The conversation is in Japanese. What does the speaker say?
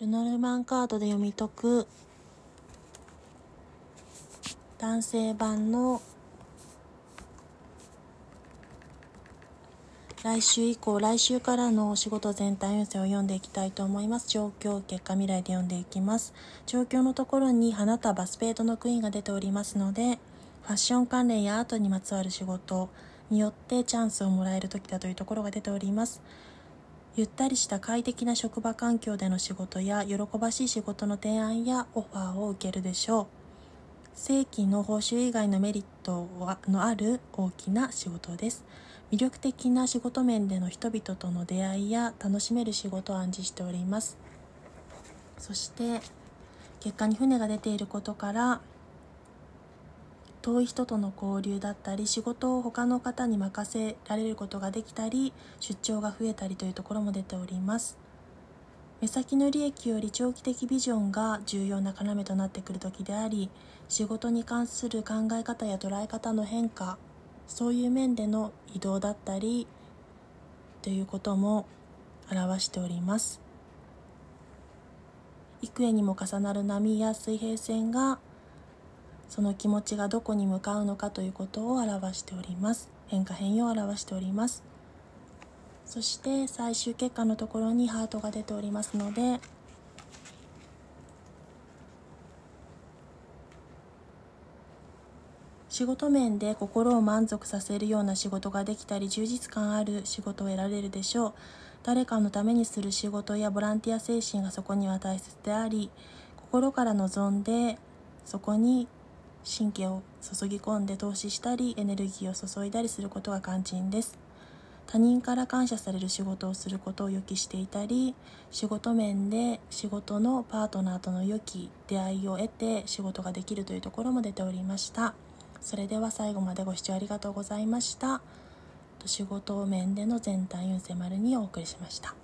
ルノルマンカードで読み解く男性版の来週以降、来週からのお仕事全体運勢を読んでいきたいと思います。状況、結果、未来で読んでいきます。状況のところに花束、スペードのクイーンが出ておりますので、ファッション関連やアートにまつわる仕事によってチャンスをもらえる時だというところが出ております。ゆったりした快適な職場環境での仕事や喜ばしい仕事の提案やオファーを受けるでしょう。正規の報酬以外のメリットのある大きな仕事です。魅力的な仕事面での人々との出会いや楽しめる仕事を暗示しておりますそして結果に船が出ていることから遠い人との交流だったり仕事を他の方に任せられることができたり出張が増えたりというところも出ております。目先の利益より長期的ビジョンが重要な要となってくる時であり仕事に関する考え方や捉え方の変化そういう面での移動だったりということも表しております。幾重にも重なる波や水平線がその気持ちがどこに向かうのかということを表しております。変化変容を表しております。そして最終結果のところにハートが出ておりますので仕事面で心を満足させるような仕事ができたり充実感ある仕事を得られるでしょう。誰かのためにする仕事やボランティア精神がそこには大切であり心から望んでそこに神経を注ぎ込んで投資したりエネルギーを注いだりすることが肝心です他人から感謝される仕事をすることを予期していたり仕事面で仕事のパートナーとの良き出会いを得て仕事ができるというところも出ておりましたそれでは最後までご視聴ありがとうございました。仕事面での全体運勢丸にお送りしました。